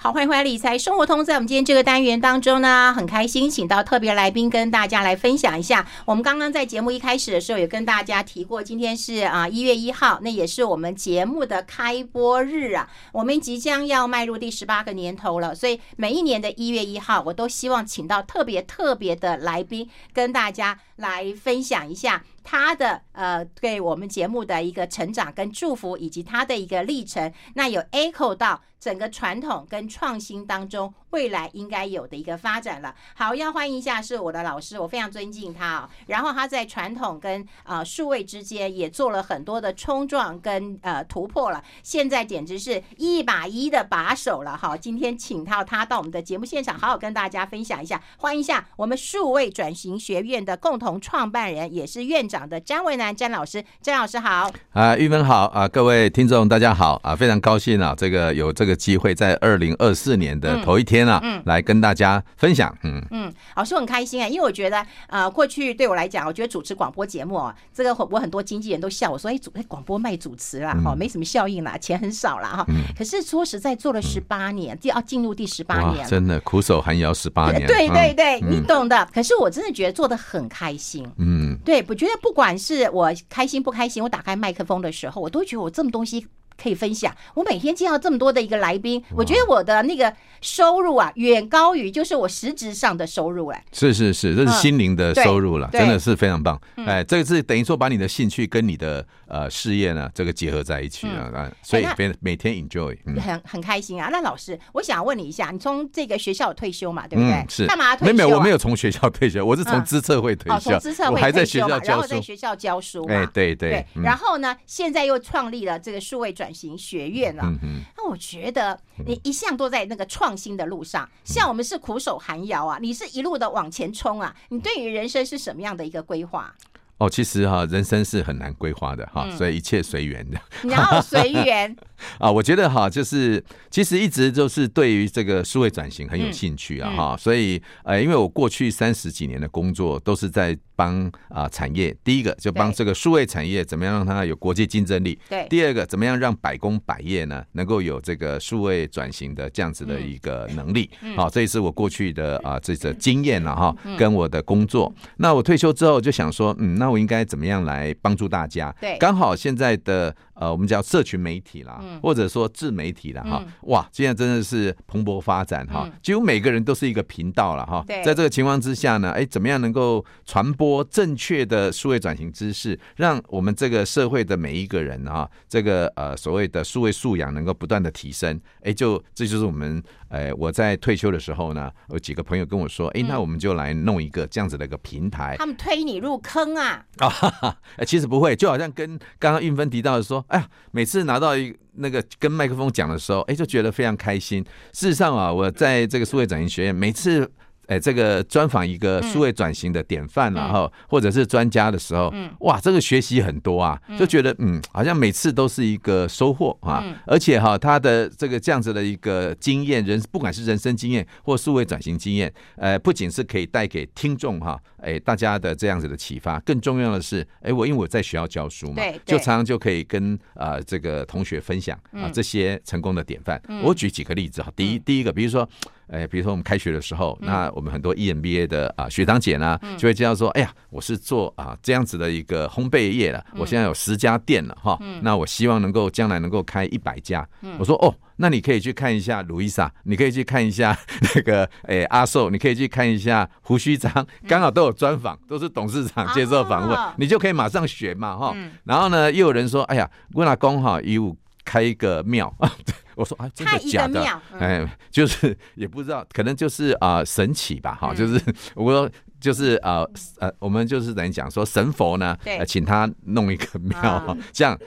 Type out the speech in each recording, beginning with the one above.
好，欢迎回来理财生活通。在我们今天这个单元当中呢，很开心请到特别来宾跟大家来分享一下。我们刚刚在节目一开始的时候，有跟大家提过，今天是啊一月一号，那也是我们节目的开播日啊。我们即将要迈入第十八个年头了，所以每一年的一月一号，我都希望请到特别特别的来宾，跟大家来分享一下。他的呃，对我们节目的一个成长跟祝福，以及他的一个历程，那有 echo 到整个传统跟创新当中未来应该有的一个发展了。好，要欢迎一下是我的老师，我非常尊敬他啊。然后他在传统跟呃数位之间也做了很多的冲撞跟呃突破了，现在简直是一把一的把手了。好，今天请到他到我们的节目现场，好好跟大家分享一下。欢迎一下我们数位转型学院的共同创办人，也是院长。的詹维南詹老师，詹老师好啊，玉芬好啊，各位听众大家好啊，非常高兴啊，这个有这个机会在二零二四年的头一天啊，嗯，来跟大家分享，嗯。嗯，老师很开心啊，因为我觉得呃，过去对我来讲，我觉得主持广播节目啊，这个我很多经纪人都笑我说，哎，主哎广播卖主持啦，哈，没什么效应啦，钱很少啦，哈，可是说实在做了十八年，第要进入第十八年，真的苦守寒窑十八年，对对对，你懂的。可是我真的觉得做的很开心，嗯，对，我觉得不。不管是我开心不开心，我打开麦克风的时候，我都觉得我这么东西。可以分享。我每天见到这么多的一个来宾，我觉得我的那个收入啊，远高于就是我实质上的收入哎。是是是，这是心灵的收入了，真的是非常棒。哎，这个是等于说把你的兴趣跟你的呃事业呢，这个结合在一起了啊，所以每每天 enjoy，很很开心啊。那老师，我想问你一下，你从这个学校退休嘛，对不对？是。干嘛退休？没有，我没有从学校退休，我是从资策会退休。从资策会退休嘛，然后在学校教书。哎，对对。然后呢，现在又创立了这个数位转型学院。嗯嗯，那我觉得你一向都在那个创新的路上，像我们是苦守寒窑啊，你是一路的往前冲啊，你对于人生是什么样的一个规划？哦，其实哈，人生是很难规划的哈，所以一切随缘的。然后随缘 啊，我觉得哈，就是其实一直就是对于这个数位转型很有兴趣啊哈，所以呃，因为我过去三十几年的工作都是在帮啊产业，第一个就帮这个数位产业怎么样让它有国际竞争力，对；第二个怎么样让百工百业呢能够有这个数位转型的这样子的一个能力，好，这也是我过去的啊这个经验了哈，跟我的工作。那我退休之后就想说，嗯，那。那我应该怎么样来帮助大家？对，刚好现在的呃，我们叫社群媒体啦，或者说自媒体啦，哈，哇，现在真的是蓬勃发展哈，几乎每个人都是一个频道了哈。在这个情况之下呢，哎，怎么样能够传播正确的数位转型知识，让我们这个社会的每一个人啊，这个呃所谓的数位素养能够不断的提升？哎，就这就是我们。哎，我在退休的时候呢，有几个朋友跟我说：“哎，那我们就来弄一个这样子的一个平台。”他们推你入坑啊？啊，哎，其实不会，就好像跟刚刚运芬提到的说：“哎呀，每次拿到一那个跟麦克风讲的时候，哎，就觉得非常开心。”事实上啊，我在这个数位转型学院每次。哎，这个专访一个数位转型的典范，然后或者是专家的时候，哇，这个学习很多啊，就觉得嗯，好像每次都是一个收获啊，而且哈，他的这个这样子的一个经验，人不管是人生经验或数位转型经验，呃，不仅是可以带给听众哈，哎，大家的这样子的启发，更重要的是，哎，我因为我在学校教书嘛，就常常就可以跟啊这个同学分享啊这些成功的典范。我举几个例子哈，第一第一个，比如说。哎，比如说我们开学的时候，那我们很多 EMBA 的啊学长姐呢，就会这样说：“哎呀，我是做啊这样子的一个烘焙业的，我现在有十家店了哈，那我希望能够将来能够开一百家。”我说：“哦，那你可以去看一下路易莎，你可以去看一下那个 哎阿寿，你可以去看一下胡须章，刚好都有专访，都是董事长接受访问，你就可以马上学嘛哈。然后呢，又有人说：‘哎呀，我老公哈有开一个庙。’我说啊，真的假的？哎，就是也不知道，可能就是啊、呃、神奇吧，哈，就是我说。就是呃呃，我们就是等于讲说神佛呢，呃，请他弄一个庙 这样。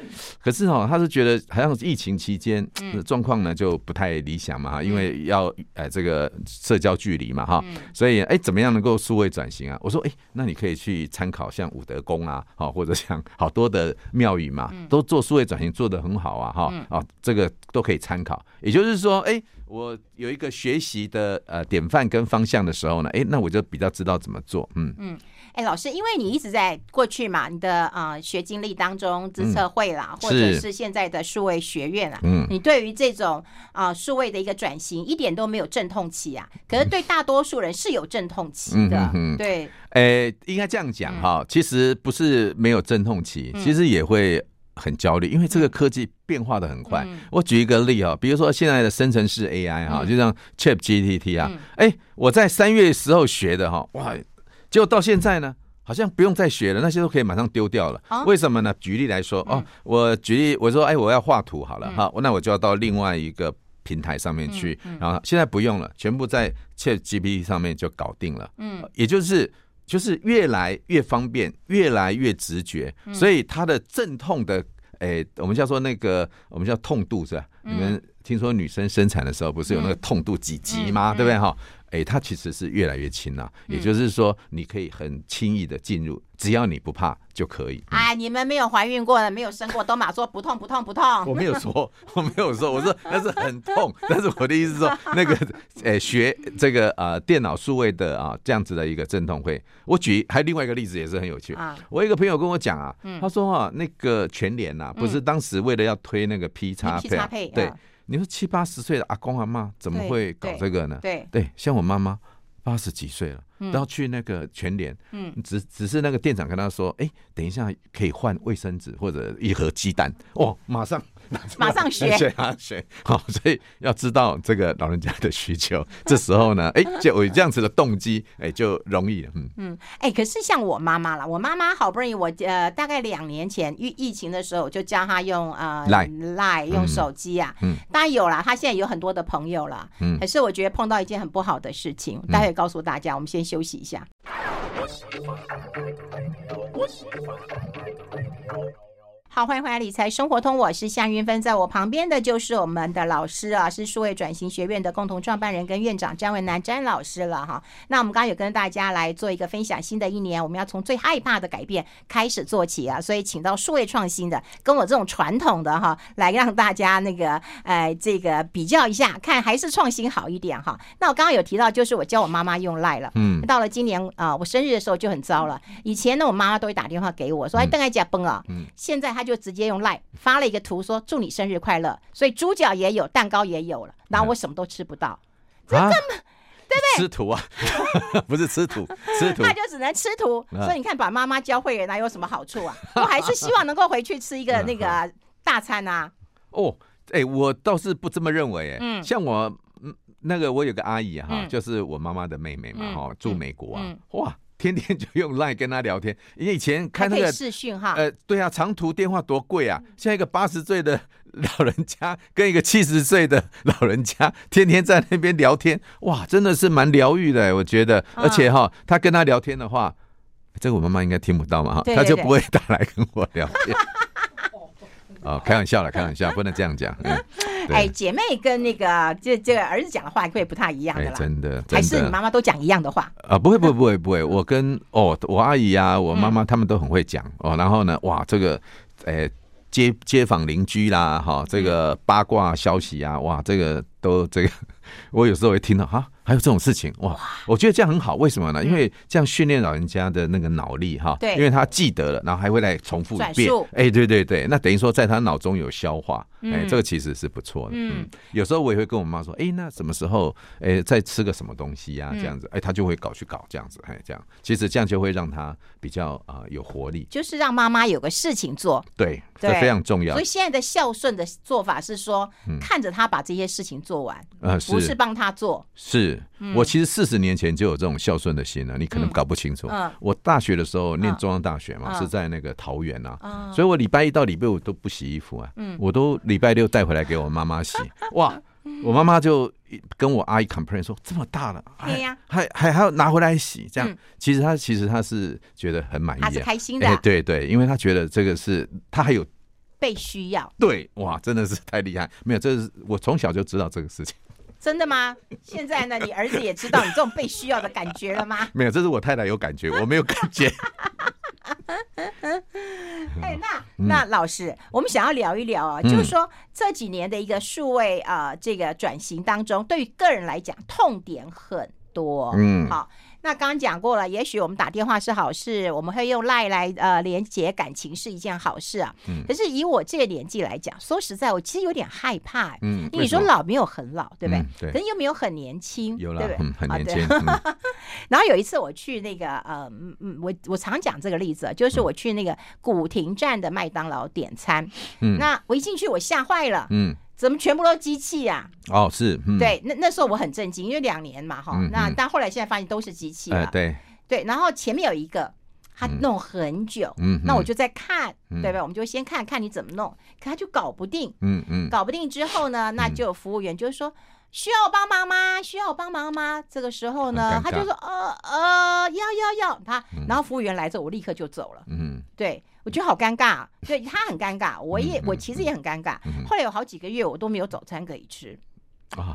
可是哦，他是觉得好像疫情期间状况呢就不太理想嘛，因为要呃这个社交距离嘛哈，所以哎，怎么样能够数位转型啊？我说哎，那你可以去参考像武德宫啊，好或者像好多的庙宇嘛，都做数位转型做得很好啊哈啊，这个都可以参考。也就是说，哎。我有一个学习的呃典范跟方向的时候呢，哎，那我就比较知道怎么做。嗯嗯，哎，老师，因为你一直在过去嘛，你的呃学经历当中，资策会啦，嗯、或者是现在的数位学院啊，嗯，你对于这种啊、呃、数位的一个转型，一点都没有阵痛期啊。可是对大多数人是有阵痛期的，对。哎，应该这样讲哈，其实不是没有阵痛期，其实也会。很焦虑，因为这个科技变化的很快。嗯、我举一个例啊，比如说现在的生成式 AI 哈、嗯，就像 ChatGPT 啊，哎、嗯欸，我在三月时候学的哈，哇，结果到现在呢，好像不用再学了，那些都可以马上丢掉了。哦、为什么呢？举例来说哦，我举例我说，哎，我要画图好了哈，那我就要到另外一个平台上面去，然后现在不用了，全部在 ChatGPT 上面就搞定了。嗯，也就是。就是越来越方便，越来越直觉，所以它的阵痛的，诶、欸，我们叫做那个，我们叫痛度是吧？你们听说女生生产的时候不是有那个痛度几级吗？对不对哈？哎、欸，它其实是越来越轻了，也就是说，你可以很轻易的进入，只要你不怕就可以。嗯、哎，你们没有怀孕过的，没有生过，都马说不痛不痛不痛。我没有说，我没有说，我说那是很痛，但是我的意思是说，那个，哎、欸，学这个呃电脑数位的啊这样子的一个阵痛会，我举还有另外一个例子也是很有趣。我一个朋友跟我讲啊，他说啊，那个全联呐，不是当时为了要推那个 P 叉配，对。你说七八十岁的阿公阿妈怎么会搞这个呢？对对，对，像我妈妈八十几岁了，然后去那个全联，嗯，只只是那个店长跟他说，哎，等一下可以换卫生纸或者一盒鸡蛋，哦，马上。马上学，学啊学，好，所以要知道这个老人家的需求，这时候呢，哎，就有这样子的动机，哎，就容易了，嗯。嗯，哎，可是像我妈妈啦，我妈妈好不容易，我呃大概两年前疫疫情的时候，我就教她用呃 Line Line 用手机啊，嗯，当然有了，她现在有很多的朋友了，嗯，可是我觉得碰到一件很不好的事情，待会告诉大家，我们先休息一下。好，欢迎回来，理财生活通，我是夏云芬，在我旁边的就是我们的老师啊，是数位转型学院的共同创办人跟院长詹文南詹老师了哈。那我们刚刚有跟大家来做一个分享，新的一年我们要从最害怕的改变开始做起啊，所以请到数位创新的，跟我这种传统的哈，来让大家那个呃这个比较一下，看还是创新好一点哈。那我刚刚有提到，就是我教我妈妈用 Line 了，嗯，到了今年啊，我生日的时候就很糟了，以前呢我妈妈都会打电话给我说，哎，邓爱甲崩啊，嗯，现在她。他就直接用 Line 发了一个图，说祝你生日快乐。所以猪脚也有，蛋糕也有了，然后我什么都吃不到，啊、这根本对不对？吃土啊，不是吃土，吃土，那就只能吃土。啊、所以你看，把妈妈教会了，那有什么好处啊？我还是希望能够回去吃一个那个大餐啊。哦，哎、欸，我倒是不这么认为、欸，哎，嗯，像我那个我有个阿姨哈，嗯、就是我妈妈的妹妹嘛，哈、嗯，住美国啊，嗯、哇。天天就用 Line 跟他聊天，因为以前看那个视讯哈，呃，对啊，长途电话多贵啊！现在一个八十岁的 老人家跟一个七十岁的 老人家天天在那边聊天，哇，真的是蛮疗愈的，我觉得。而且哈，他跟他聊天的话，这个我妈妈应该听不到嘛哈，他就不会打来跟我聊天。哦，开玩笑了，开玩笑，不能这样讲。嗯，哎，姐妹跟那个这这个儿子讲的话会不太一样的啦。真的，还是你妈妈都讲一样的话啊？不会，不会，不会，不会。我跟哦，我阿姨啊，我妈妈他们都很会讲哦。然后呢，哇，这个，哎，街街坊邻居啦，哈，这个八卦消息啊，哇，这个都这个，我有时候会听到哈。还有这种事情哇，我觉得这样很好，为什么呢？因为这样训练老人家的那个脑力哈，对，因为他记得了，然后还会来重复一遍，哎，对对对，那等于说在他脑中有消化，哎，这个其实是不错的。嗯，有时候我也会跟我妈说，哎，那什么时候哎再吃个什么东西呀？这样子，哎，他就会搞去搞这样子，哎，这样，其实这样就会让他比较啊有活力，就是让妈妈有个事情做，对，这非常重要。所以现在的孝顺的做法是说，看着他把这些事情做完，呃，不是帮他做，是。我其实四十年前就有这种孝顺的心了，你可能搞不清楚。我大学的时候念中央大学嘛，是在那个桃园啊，所以我礼拜一到礼拜五都不洗衣服啊，我都礼拜六带回来给我妈妈洗。哇，我妈妈就跟我阿姨 complain 说，这么大了，还还还还要拿回来洗，这样。其实她其实她是觉得很满意，她是开心的，对对，因为她觉得这个是她还有被需要，对，哇，真的是太厉害，没有，这是我从小就知道这个事情。真的吗？现在呢？你儿子也知道你这种被需要的感觉了吗？没有，这是我太太有感觉，我没有感觉。哎，那那老师，我们想要聊一聊啊，就是说这几年的一个数位啊，这个转型当中，对于个人来讲，痛点很多。嗯，好。那刚刚讲过了，也许我们打电话是好事，我们会用赖来呃连接感情是一件好事啊。嗯。可是以我这个年纪来讲，说实在，我其实有点害怕。嗯。你说老没有很老，对不对？对。可是又没有很年轻，有了，嗯，很年轻。然后有一次我去那个呃嗯嗯，我我常讲这个例子，就是我去那个古亭站的麦当劳点餐。嗯。那我一进去，我吓坏了。嗯。怎么全部都机器呀？哦，是，对，那那时候我很震惊，因为两年嘛，哈，那但后来现在发现都是机器了，对。对，然后前面有一个，他弄很久，嗯，那我就在看，对不对？我们就先看看你怎么弄，可他就搞不定，嗯嗯，搞不定之后呢，那就有服务员就是说，需要我帮忙吗？需要我帮忙吗？这个时候呢，他就说，呃呃，要要要，他，然后服务员来之后，我立刻就走了，嗯，对。我觉得好尴尬，对他很尴尬，我也我其实也很尴尬。后来有好几个月我都没有早餐可以吃，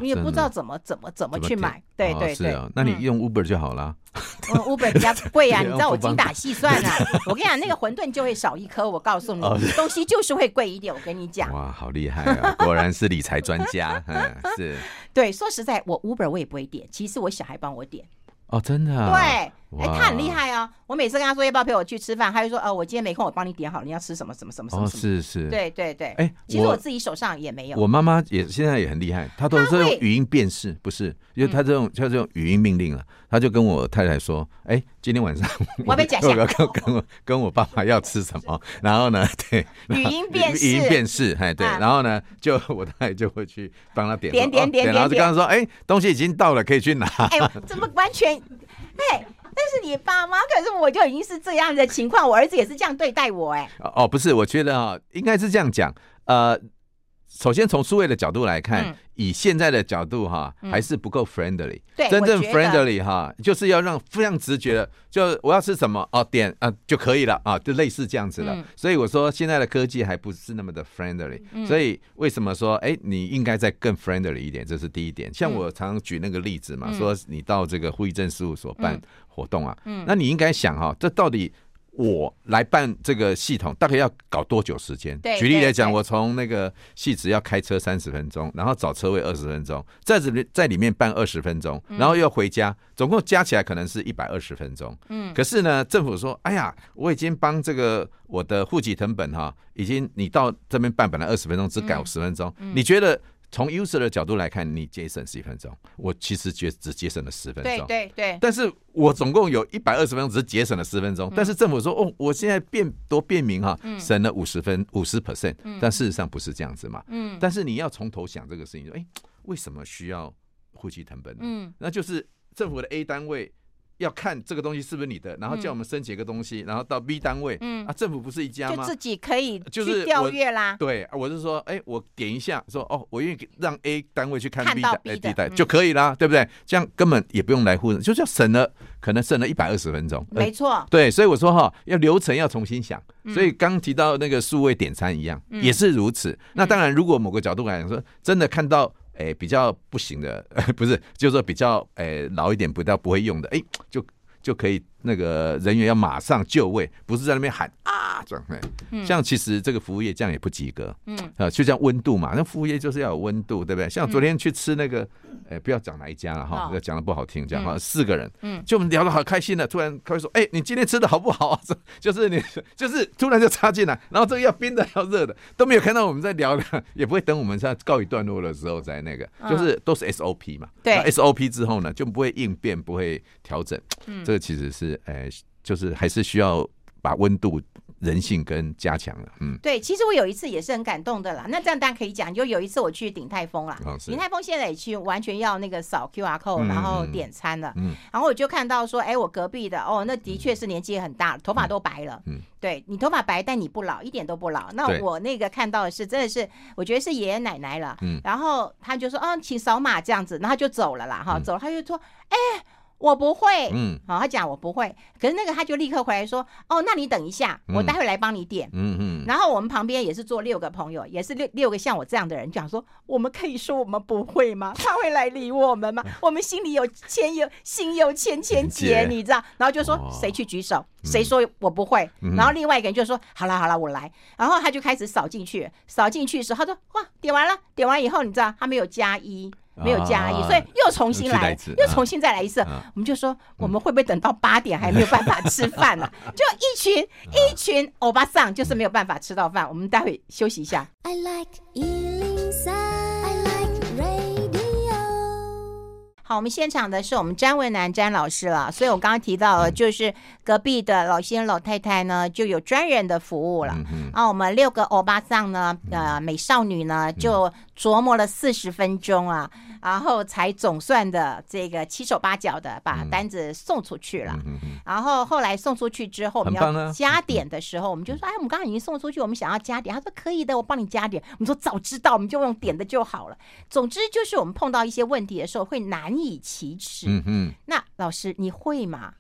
你也不知道怎么怎么怎么去买。对对对，那你用 Uber 就好了。Uber 比较 贵呀，你知道我精打细算啊。我跟你讲，那个馄饨就会少一颗，我告诉你，东西就是会贵一点。我跟你讲，哇，好厉害啊！果然是理财专家。嗯，是。对，说实在，我 Uber 我也不会点，其实我小孩帮我点。哦，真的啊？对。哎，他很厉害哦！我每次跟他说要不要陪我去吃饭，他就说：“呃，我今天没空，我帮你点好，你要吃什么什么什么什么。”哦，是是，对对对。哎，其实我自己手上也没有。我妈妈也现在也很厉害，她都是用语音辨识，不是，因为她这种她这种语音命令了，她就跟我太太说：“哎，今天晚上我要讲我要跟跟我跟我爸爸要吃什么？”然后呢，对，语音辨识，语音辨识，哎，对，然后呢，就我太太就会去帮他点点点点，然后就刚刚说：“哎，东西已经到了，可以去拿。”哎，怎么完全？哎。但是你爸妈，可是我就已经是这样的情况，我儿子也是这样对待我，哎。哦，不是，我觉得啊，应该是这样讲，呃。首先从数位的角度来看，嗯、以现在的角度哈，还是不够 friendly。对，真正 friendly 哈，就是要让非常直觉的，就我要吃什么哦，点啊就可以了啊，就类似这样子了。嗯、所以我说现在的科技还不是那么的 friendly。嗯、所以为什么说哎，你应该再更 friendly 一点？这是第一点。像我常举那个例子嘛，嗯、说你到这个户役政事务所办活动啊，嗯、那你应该想哈，这到底。我来办这个系统大概要搞多久时间？举例来讲，我从那个戏子要开车三十分钟，然后找车位二十分钟，在这里在里面办二十分钟，然后又回家，总共加起来可能是一百二十分钟。嗯，可是呢，政府说，哎呀，我已经帮这个我的户籍成本哈，已经你到这边办本来二十分钟，只改十分钟，你觉得？从 user 的角度来看，你节省十一分钟，我其实觉只节省了十分钟。对对对。但是我总共有一百二十分钟，只是节省了十分钟。嗯、但是政府说，哦，我现在变多便民哈，省了五十分五十 percent。但事实上不是这样子嘛。嗯。但是你要从头想这个事情，说，哎，为什么需要户籍成本呢？嗯。那就是政府的 A 单位。要看这个东西是不是你的，然后叫我们申请一个东西，然后到 B 单位，嗯啊，政府不是一家吗？就自己可以就是调阅啦。对，我是说，哎，我点一下，说哦，我愿意让 A 单位去看 B 单，B 单就可以啦，对不对？这样根本也不用来户，就是要省了，可能省了一百二十分钟。没错。对，所以我说哈，要流程要重新想。所以刚提到那个数位点餐一样，也是如此。那当然，如果某个角度来讲说，真的看到。哎，比较不行的，不是，就是说比较哎老一点，比较不会用的，哎，就就可以。那个人员要马上就位，不是在那边喊啊，这样。像其实这个服务业这样也不及格。嗯啊，就像温度嘛，那服务业就是要有温度，对不对？像昨天去吃那个，哎，不要讲哪一家了哈，讲的不好听，讲哈，四个人，嗯，就我们聊的好开心的，突然他会说，哎，你今天吃的好不好啊？就是你，就是突然就插进来，然后这个要冰的要热的都没有看到我们在聊的，也不会等我们在告一段落的时候再那个，就是都是 SOP 嘛。对，SOP 之后呢，就不会应变，不会调整。嗯，这个其实是。哎，就是还是需要把温度、人性跟加强了。嗯，对，其实我有一次也是很感动的啦。那这样大家可以讲，就有一次我去鼎泰丰啦，鼎泰丰现在也去完全要那个扫 QR code，然后点餐了。嗯，然后我就看到说，哎，我隔壁的哦，那的确是年纪也很大，头发都白了。嗯，对你头发白，但你不老，一点都不老。那我那个看到的是，真的是我觉得是爷爷奶奶了。嗯，然后他就说，嗯，请扫码这样子，然后他就走了啦。哈，走了他就说，哎。我不会，嗯，好，他讲我不会，可是那个他就立刻回来说，哦，那你等一下，我待会来帮你点，嗯嗯，然后我们旁边也是坐六个朋友，也是六六个像我这样的人，讲说，我们可以说我们不会吗？他会来理我们吗？我们心里有千有心有千千结，你知道？然后就说谁去举手，谁说我不会？然后另外一个人就说，好了好了，我来。然后他就开始扫进去，扫进去的时候，他说，哇，点完了，点完以后，你知道他没有加一。没有加一，所以又重新来，又重新再来一次。我们就说，我们会不会等到八点还没有办法吃饭呢？就一群一群欧巴桑，就是没有办法吃到饭。我们待会休息一下。I like 好，我们现场的是我们詹文南詹老师了，所以我刚刚提到了，就是隔壁的老先生老太太呢，就有专人的服务了。然后我们六个欧巴桑呢，呃，美少女呢，就琢磨了四十分钟啊。然后才总算的这个七手八脚的把单子送出去了。然后后来送出去之后，我们要加点的时候，我们就说：“哎，我们刚刚已经送出去，我们想要加点。”他说：“可以的，我帮你加点。”我们说：“早知道我们就用点的就好了。”总之就是我们碰到一些问题的时候会难以启齿。嗯嗯。那老师你会吗？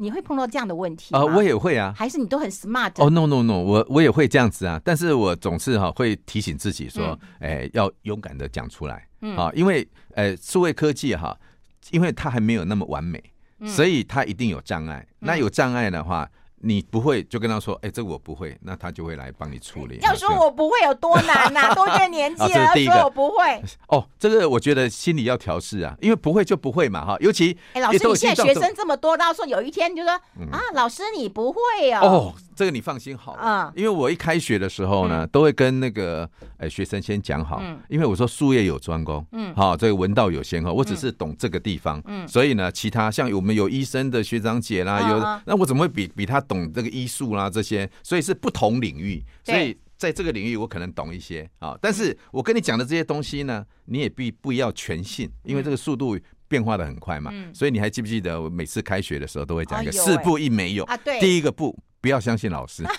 你会碰到这样的问题啊？我也会啊。还是你都很 smart？哦，no no no，我我也会这样子啊。但是我总是哈会提醒自己说：“哎，要勇敢的讲出来。”嗯，啊，因为呃，数位科技哈，因为它还没有那么完美，所以它一定有障碍。那有障碍的话，你不会就跟他说，哎，这个我不会，那他就会来帮你处理。要说我不会有多难呐？都这年纪了，要说我不会。哦，这个我觉得心里要调试啊，因为不会就不会嘛，哈。尤其哎，老师，你现在学生这么多，到时候有一天就说啊，老师你不会哦。哦，这个你放心好了，因为我一开学的时候呢，都会跟那个哎学生先讲好，因为我说术业有专攻，嗯，好，这个文道有先后，我只是懂这个地方，嗯，所以呢，其他像我们有医生的学长姐啦，有那我怎么会比比他懂这个医术啦这些？所以是不同领域，所以在这个领域我可能懂一些啊，但是我跟你讲的这些东西呢，你也必不要全信，因为这个速度变化的很快嘛，所以你还记不记得我每次开学的时候都会讲一个四步一没有啊，对，第一个不。不要相信老师，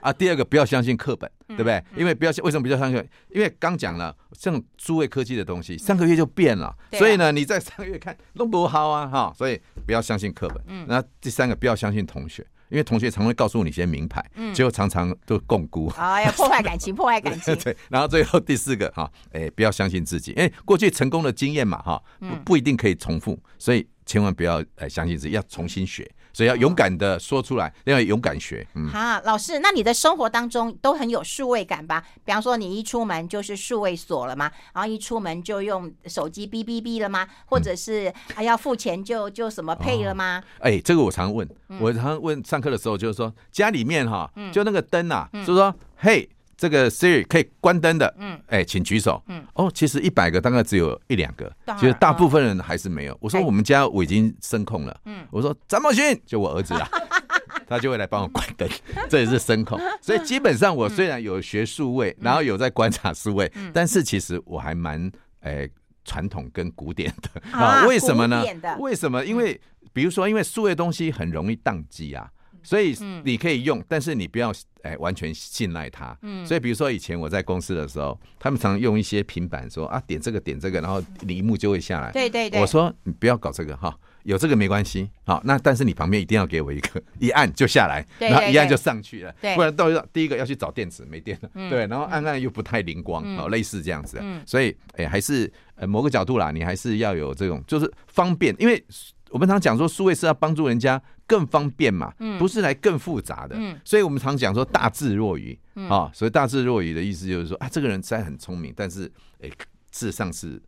啊，第二个不要相信课本，对不对？因为不要为什么不要相信？因为刚讲了，像诸位科技的东西，三个月就变了，所以呢，你在三个月看弄不好啊，哈，所以不要相信课本。嗯那第三个不要相信同学，因为同学常会告诉你一些名牌，结果常常都共估，啊，要 破坏感情，破坏感情。对，然后最后第四个哈，哎，不要相信自己，哎，过去成功的经验嘛，哈，不不一定可以重复，所以千万不要哎相信自己，要重新学。所以要勇敢的说出来，要勇敢学。嗯，好，老师，那你的生活当中都很有数位感吧？比方说，你一出门就是数位锁了吗？然后一出门就用手机哔哔哔了吗？或者是还要付钱就就什么 Pay 了吗？哎，这个我常问，我常问上课的时候就是说，家里面哈，就那个灯啊，就说嘿。这个 Siri 可以关灯的，嗯，哎，请举手，嗯，哦，其实一百个大概只有一两个，其实大部分人还是没有。我说我们家我已经声控了，嗯，我说张茂勋就我儿子啊，他就会来帮我关灯，这也是声控。所以基本上我虽然有学数位，然后有在观察数位，但是其实我还蛮哎传统跟古典的啊。为什么呢？为什么？因为比如说，因为数位东西很容易宕机啊。所以你可以用，但是你不要哎完全信赖它。嗯，所以比如说以前我在公司的时候，他们常用一些平板说啊，点这个点这个，然后萤幕就会下来。对对对。我说你不要搞这个哈，有这个没关系。好，那但是你旁边一定要给我一个，一按就下来，然后一按就上去了。不然到第一个要去找电池没电了。对。然后按按又不太灵光，哦，类似这样子。嗯。所以哎，还是呃某个角度啦，你还是要有这种就是方便，因为。我们常讲说，数位是要帮助人家更方便嘛，不是来更复杂的。嗯所以我们常讲说大智若愚啊，所以大智若愚的意思就是说啊，这个人虽然很聪明，但是诶，事实上是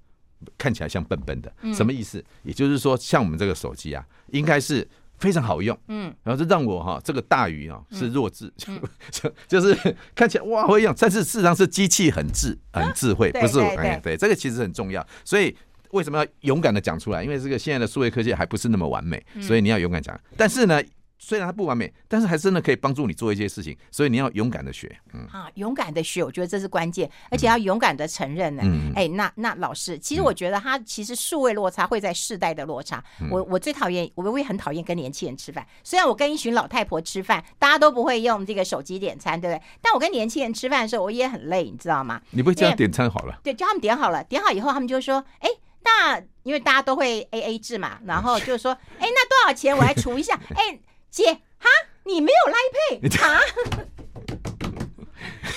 看起来像笨笨的。什么意思？也就是说，像我们这个手机啊，应该是非常好用。嗯，然后就让我哈，这个大鱼啊是弱智，就就是看起来哇会用，但是事实上是机器很智很智慧，不是我。哎，对，这个其实很重要，所以。为什么要勇敢的讲出来？因为这个现在的数位科技还不是那么完美，所以你要勇敢讲。但是呢，虽然它不完美，但是还真的可以帮助你做一些事情，所以你要勇敢的学。嗯，啊，勇敢的学，我觉得这是关键，而且要勇敢的承认呢。嗯，哎，那那老师，其实我觉得他其实数位落差会在世代的落差。我我最讨厌，我我也很讨厌跟年轻人吃饭。虽然我跟一群老太婆吃饭，大家都不会用这个手机点餐，对不对？但我跟年轻人吃饭的时候，我也很累，你知道吗？你不会叫他点餐好了？对，叫他们点好了，点好以后，他们就说，哎。那因为大家都会 A A 制嘛，然后 就是说，哎，那多少钱？我来除一下。哎，姐，哈，你没有 Line Pay 哈？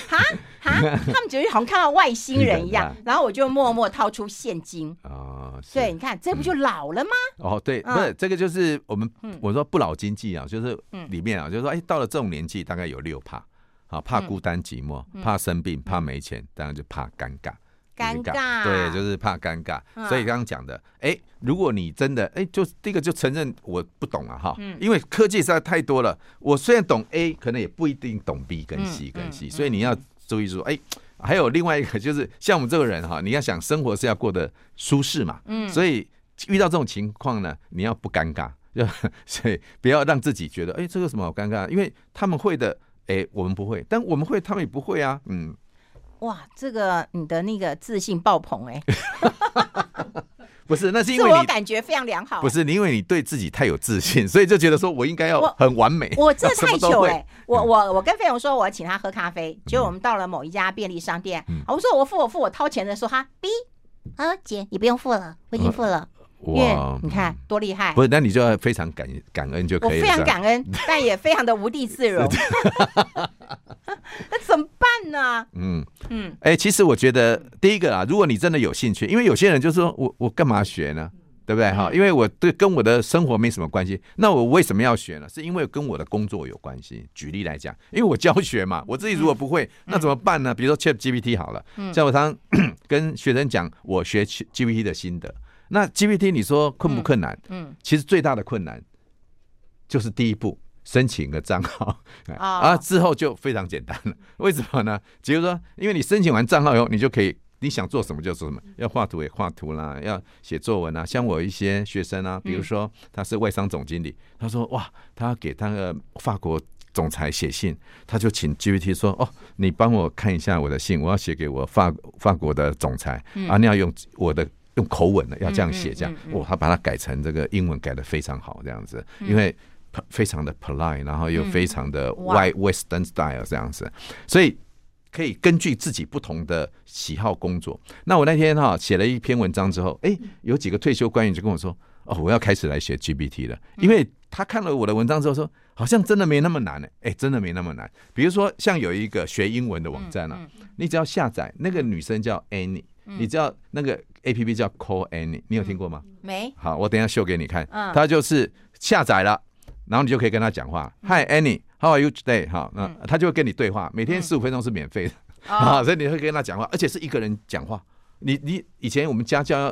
哈哈，他们觉得好像看到外星人一样，然后我就默默掏出现金。哦，对，你看这不就老了吗？哦，对，不是这个就是我们我说不老经济啊，就是里面啊，就是说，哎，到了这种年纪，大概有六怕。啊，怕孤单寂寞，怕生病，怕没钱，当然就怕尴尬。尴尬，对，就是怕尴尬。所以刚刚讲的，哎，如果你真的，哎，就第一个就承认我不懂了哈，因为科技实在太多了。我虽然懂 A，可能也不一定懂 B 跟 C 跟 C，所以你要注意说，哎，还有另外一个就是，像我们这个人哈，你要想生活是要过得舒适嘛，嗯所以遇到这种情况呢，你要不尴尬，就 所以不要让自己觉得，哎，这个什么好尴尬？因为他们会的。哎，我们不会，但我们会，他们也不会啊。嗯，哇，这个你的那个自信爆棚哎，不是，那是因为我感觉非常良好。不是，因为你对自己太有自信，所以就觉得说我应该要很完美。我这太糗哎！我我我跟费勇说，我要请他喝咖啡，结果我们到了某一家便利商店，我说我付我付我掏钱的时候，他 B 啊姐你不用付了，我已经付了。哇，你看多厉害！不是，那你就要非常感感恩就可以了。我非常感恩，但也非常的无地自容。那怎么办呢？嗯嗯，哎，其实我觉得第一个啊，如果你真的有兴趣，因为有些人就说我我干嘛学呢？对不对哈？因为我对跟我的生活没什么关系，那我为什么要学呢？是因为跟我的工作有关系。举例来讲，因为我教学嘛，我自己如果不会，那怎么办呢？比如说 ChatGPT 好了，像我常常 跟学生讲我学 GPT 的心得。那 GPT 你说困不困难？嗯，嗯，其实最大的困难就是第一步申请个账号，啊，之后就非常简单了。为什么呢？比如说，因为你申请完账号以后，你就可以你想做什么就做什么，要画图也画图啦，要写作文啊。像我一些学生啊，比如说他是外商总经理，他说哇，他要给他个法国总裁写信，他就请 GPT 说哦，你帮我看一下我的信，我要写给我法法国的总裁啊，你要用我的。用口吻的要这样写，这样哦，他把它改成这个英文改的非常好，这样子，因为非常的 polite，然后又非常的 white western style 这样子，所以可以根据自己不同的喜好工作。那我那天哈写了一篇文章之后，哎，有几个退休官员就跟我说，哦，我要开始来学 GPT 了，因为他看了我的文章之后说，好像真的没那么难呢，哎，真的没那么难。比如说像有一个学英文的网站啊，你只要下载，那个女生叫 Annie。你知道那个 A P P 叫 Call Annie，你有听过吗？没。好，我等一下秀给你看。嗯。它就是下载了，然后你就可以跟他讲话。Hi Annie，How are you today？哈，那他就会跟你对话，每天十五分钟是免费的 啊，所以你会跟他讲话，而且是一个人讲话。你你以前我们家教，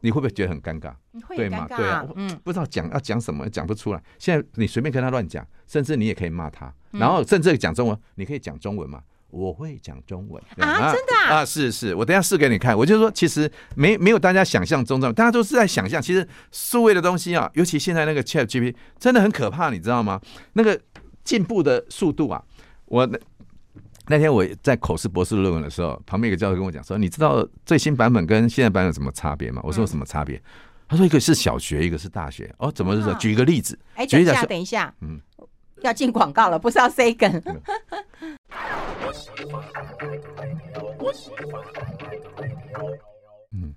你会不会觉得很尴尬？对吗？对啊，嗯，不知道讲要讲什么，讲不出来。现在你随便跟他乱讲，甚至你也可以骂他，然后甚至讲中文，你可以讲中文嘛。我会讲中文啊，真的啊，啊，是是，我等一下试给你看。我就说，其实没没有大家想象中这样，大家都是在想象。其实数位的东西啊，尤其现在那个 ChatGPT 真的很可怕，你知道吗？那个进步的速度啊，我那那天我在口试博士论文的时候，旁边一个教授跟我讲说：“你知道最新版本跟现在版本有什么差别吗？”我说：“什么差别？”他说：“一个是小学，一个是大学。”哦，怎么是说？举一个例子。哎，等一下，等一下，嗯，要进广告了，不是要 say 梗。嗯，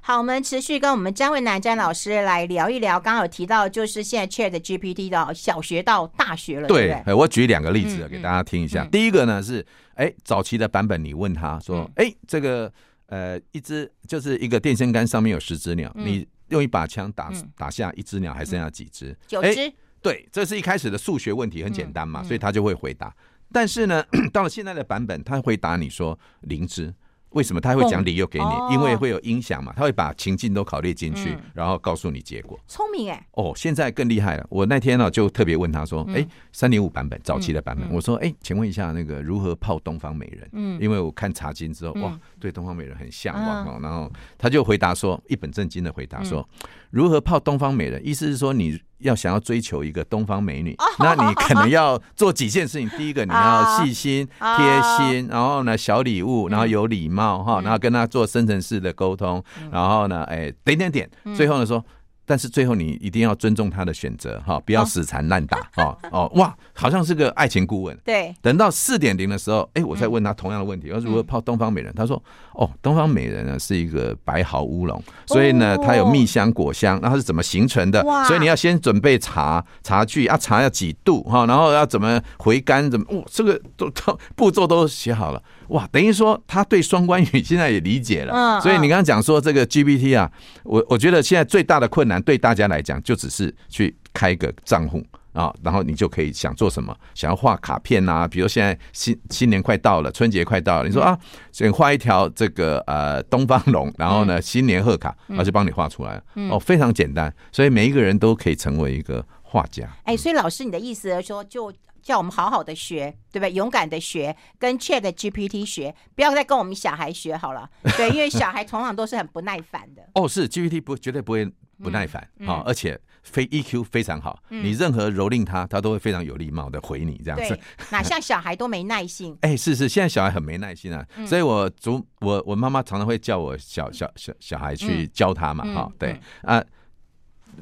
好，我们持续跟我们詹文男詹老师来聊一聊。刚刚有提到，就是现在 Chat GPT 的小学到大学了，对，我举两个例子给大家听一下。第一个呢是，哎，早期的版本，你问他说，哎、嗯，这个呃，一只就是一个电线杆上面有十只鸟，嗯、你用一把枪打打下一只鸟，还剩下几只？九只。对，这是一开始的数学问题，很简单嘛，所以他就会回答。但是呢，到了现在的版本，他回答你说灵芝。为什么他会讲理由给你？因为会有音响嘛，他会把情境都考虑进去，然后告诉你结果。聪明哎！哦，现在更厉害了。我那天呢就特别问他说：“哎，三点五版本早期的版本，我说哎，请问一下那个如何泡东方美人？嗯，因为我看茶经之后，哇，对东方美人很向往哦。然后他就回答说，一本正经的回答说，如何泡东方美人？意思是说你要想要追求一个东方美女，那你可能要做几件事情。第一个，你要细心 贴心，然后呢小礼物，然后有礼貌哈，然后跟他做深层次的沟通，然后呢，哎，点点点，最后呢说。”但是最后你一定要尊重他的选择哈，不要死缠烂打哦哦哇，好像是个爱情顾问。对，等到四点零的时候，哎，我再问他同样的问题，要如何泡东方美人？他说，哦，东方美人呢是一个白毫乌龙，所以呢它有蜜香果香，那它是怎么形成的？所以你要先准备茶茶具啊，茶要几度哈，然后要怎么回甘，怎么哦，这个都都步骤都写好了。哇，等于说他对双关语现在也理解了，嗯，所以你刚刚讲说这个 GPT 啊，我我觉得现在最大的困难对大家来讲，就只是去开个账户啊，然后你就可以想做什么，想要画卡片啊，比如现在新新年快到了，春节快到了，你说啊，想画一条这个呃东方龙，然后呢新年贺卡，然后就帮你画出来了，哦，非常简单，所以每一个人都可以成为一个画家。哎，所以老师你的意思是说就。叫我们好好的学，对不对？勇敢的学，跟 Chat GPT 学，不要再跟我们小孩学好了。对，因为小孩通常都是很不耐烦的。哦，是 GPT 不绝对不会不耐烦啊、嗯哦，而且非 EQ 非常好。嗯、你任何蹂躏他，他都会非常有礼貌的回你这样子。哪像小孩都没耐性？哎，是是，现在小孩很没耐心啊。嗯、所以我祖我我妈妈常常会叫我小小小小孩去教他嘛，哈、嗯，对啊，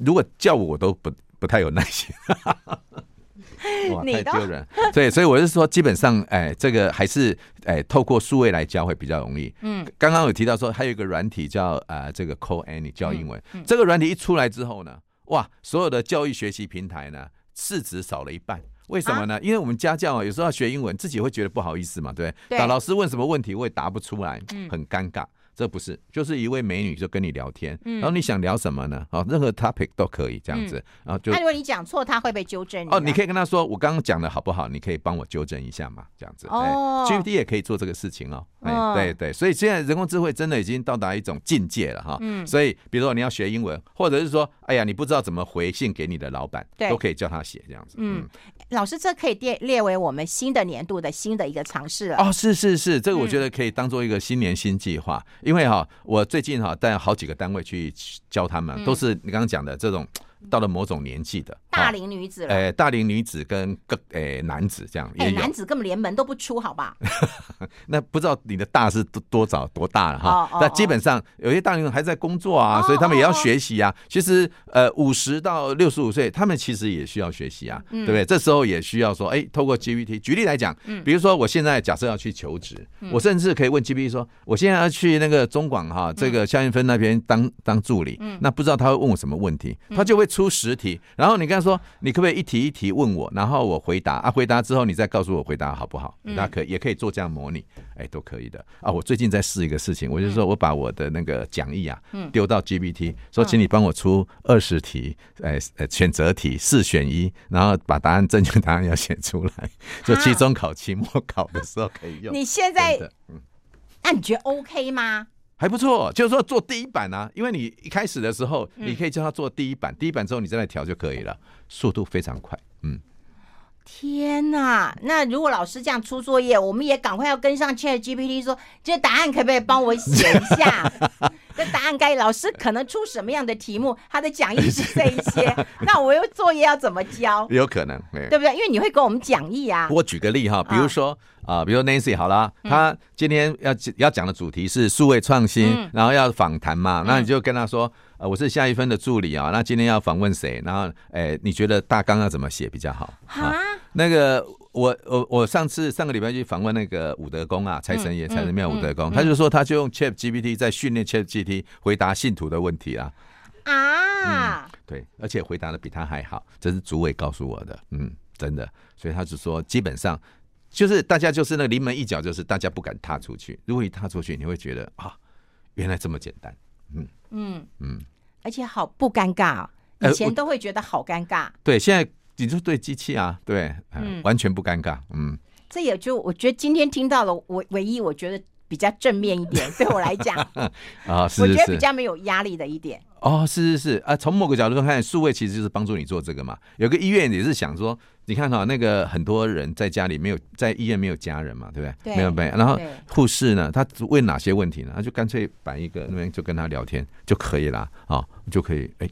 如果叫我我都不不太有耐心。哇，太丢人！对，所以我是说，基本上，哎，这个还是哎，透过数位来教会比较容易。嗯，刚刚有提到说，还有一个软体叫呃，这个 Call Annie 教英文。这个软体一出来之后呢，哇，所有的教育学习平台呢，市值少了一半。为什么呢？因为我们家教啊，有时候要学英文，自己会觉得不好意思嘛，对不对？老师问什么问题，我也答不出来，很尴尬。这不是，就是一位美女就跟你聊天，然后你想聊什么呢？哦，任何 topic 都可以这样子，然后就。那如果你讲错，他会被纠正。哦，你可以跟他说，我刚刚讲的好不好？你可以帮我纠正一下嘛，这样子。哦。GPT 也可以做这个事情哦。哎，对对，所以现在人工智慧真的已经到达一种境界了哈。嗯。所以，比如说你要学英文，或者是说，哎呀，你不知道怎么回信给你的老板，都可以叫他写这样子。嗯。老师，这可以列列为我们新的年度的新的一个尝试了。哦，是是是，这个我觉得可以当做一个新年新计划，因为哈，我。最近哈带好几个单位去教他们，都是你刚刚讲的这种。到了某种年纪的大龄女子了，哎，大龄女子跟个哎男子这样，哎，男子根本连门都不出，好吧？那不知道你的大是多多早多大了哈？那基本上有些大龄人还在工作啊，所以他们也要学习啊。其实呃，五十到六十五岁，他们其实也需要学习啊，对不对？这时候也需要说，哎，透过 GPT，举例来讲，比如说我现在假设要去求职，我甚至可以问 GPT 说，我现在要去那个中广哈，这个夏云芬那边当当助理，那不知道他会问我什么问题，他就会。出十题，然后你跟他说，你可不可以一题一题问我，然后我回答啊？回答之后你再告诉我回答好不好？那可也可以做这样模拟，哎，都可以的啊。我最近在试一个事情，我就是说我把我的那个讲义啊，丢到 GPT，说请你帮我出二十题，哎，选择题四选一，然后把答案正确答案要写出来，就期中考、期末考的时候可以用。你现在，嗯，那你觉得 OK 吗？还不错，就是说做第一版啊，因为你一开始的时候，你可以叫他做第一版，第一版之后你再来调就可以了，速度非常快。嗯，天哪，那如果老师这样出作业，我们也赶快要跟上 ChatGPT 说，这答案可不可以帮我写一下？这答案该老师可能出什么样的题目？他的讲义是这一些，那我又作业要怎么交？有可能，对不对？因为你会给我们讲义啊。我举个例哈，比如说啊、呃，比如说 Nancy 好了，他今天要要讲的主题是数位创新，嗯、然后要访谈嘛，那你就跟他说，呃，我是夏一芬的助理啊，那今天要访问谁？然后，哎，你觉得大纲要怎么写比较好？啊，那个。我我我上次上个礼拜去访问那个武德宫啊，财神爷、财神庙武德宫，他就说他就用 Chat GPT 在训练 Chat GPT 回答信徒的问题啊。啊、嗯，对，而且回答的比他还好，这是主委告诉我的，嗯，真的，所以他就说基本上就是大家就是那个临门一脚，就是大家不敢踏出去，如果你踏出去，你会觉得啊，原来这么简单，嗯嗯嗯，而且好不尴尬，以前都会觉得好尴尬，对，现在。你就对机器啊，对，嗯，完全不尴尬，嗯，这也就我觉得今天听到了，我唯一我觉得比较正面一点，对我来讲啊，是是是，我觉得比较没有压力的一点。哦，是是是啊，从某个角度看，数位其实就是帮助你做这个嘛。有个医院也是想说，你看哈，那个很多人在家里没有，在医院没有家人嘛，对不对？对，没有没有。然后护士呢，他问哪些问题呢？他就干脆摆一个那边就跟他聊天就可以了啊，就可以哎。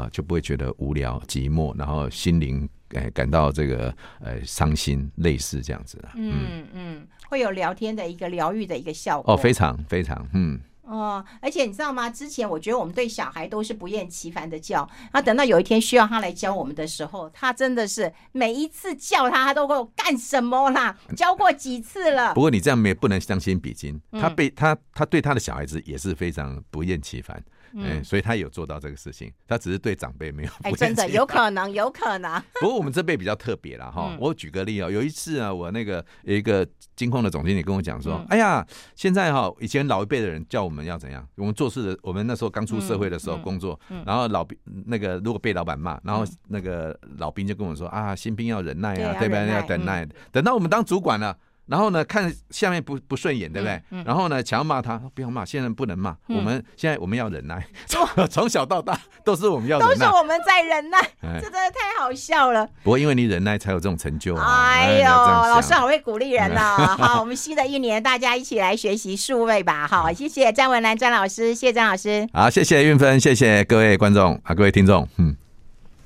啊，就不会觉得无聊、寂寞，然后心灵哎感到这个呃伤心，类似这样子的。嗯嗯，会有聊天的一个疗愈的一个效果。哦，非常非常，嗯。哦，而且你知道吗？之前我觉得我们对小孩都是不厌其烦的叫，那等到有一天需要他来教我们的时候，他真的是每一次叫他，他都会干什么啦？教过几次了？不过你这样没不能将心比心，他被他他对他的小孩子也是非常不厌其烦。嗯，所以他有做到这个事情，他只是对长辈没有。哎，真的有可能，有可能。不过我们这辈比较特别了哈。我举个例哦，有一次啊，我那个有一个金控的总经理跟我讲说：“哎呀，现在哈，以前老一辈的人叫我们要怎样？我们做事的，我们那时候刚出社会的时候工作，然后老兵那个如果被老板骂，然后那个老兵就跟我说啊，新兵要忍耐啊，对不对？要等耐，等到我们当主管了。”然后呢，看下面不不顺眼，对不对？嗯嗯、然后呢，想要骂他，不要骂，现在不能骂。嗯、我们现在我们要忍耐，从 从小到大都是我们要忍耐，都是我们在忍耐，这真的太好笑了。不过因为你忍耐，才有这种成就。哎呦，老师好会鼓励人呢。好，我们新的一年大家一起来学习数位吧。好，谢谢詹文兰詹老师，谢谢詹老师。好，谢谢运芬，谢谢各位观众啊，各位听众，嗯。